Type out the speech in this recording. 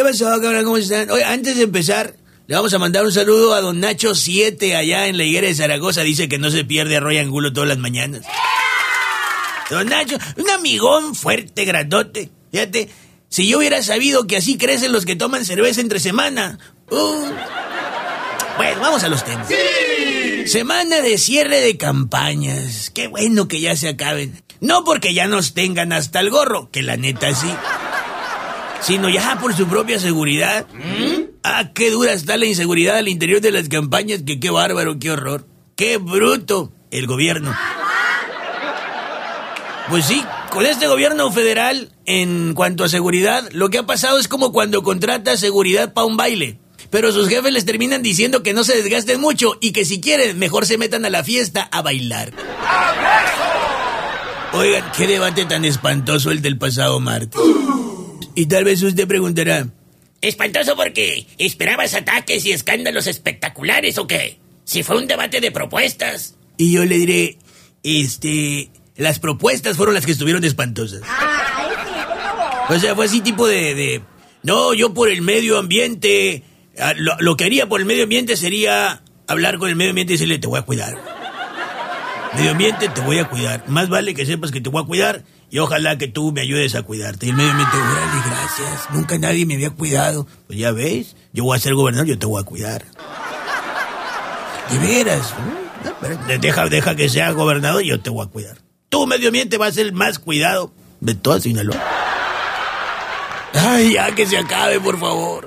¿Qué pasó, cabrón? ¿Cómo están? Oye, antes de empezar, le vamos a mandar un saludo a don Nacho 7 allá en la higuera de Zaragoza. Dice que no se pierde arroz y angulo todas las mañanas. Don Nacho, un amigón fuerte, grandote. Fíjate, si yo hubiera sabido que así crecen los que toman cerveza entre semana. uh. Bueno, vamos a los temas. Semana de cierre de campañas. Qué bueno que ya se acaben. No porque ya nos tengan hasta el gorro, que la neta sí. Sino ya por su propia seguridad. Ah, qué dura está la inseguridad al interior de las campañas, que qué bárbaro, qué horror. Qué bruto el gobierno. Pues sí, con este gobierno federal, en cuanto a seguridad, lo que ha pasado es como cuando contrata seguridad para un baile. Pero sus jefes les terminan diciendo que no se desgasten mucho y que si quieren, mejor se metan a la fiesta a bailar. Oigan, qué debate tan espantoso el del pasado martes. Y tal vez usted preguntará, Espantoso porque esperabas ataques y escándalos espectaculares o qué? Si fue un debate de propuestas. y yo le diré, este, las propuestas fueron las que estuvieron espantosas. O sea, fue así tipo de, de, no, yo por el medio ambiente, ah, lo, lo que haría por el medio ambiente sería hablar con el medio ambiente y decirle, te voy a cuidar. Medio ambiente, te voy a cuidar. Más vale que sepas que te voy a cuidar y ojalá que tú me ayudes a cuidarte. Y el medio ambiente, órale, gracias. Nunca nadie me había cuidado. Pues ya ves, yo voy a ser gobernador, yo te voy a cuidar. De veras. Deja, deja que sea gobernador y yo te voy a cuidar. Tu medio ambiente va a ser más cuidado de toda Sinaloa. Ay, ya que se acabe, por favor.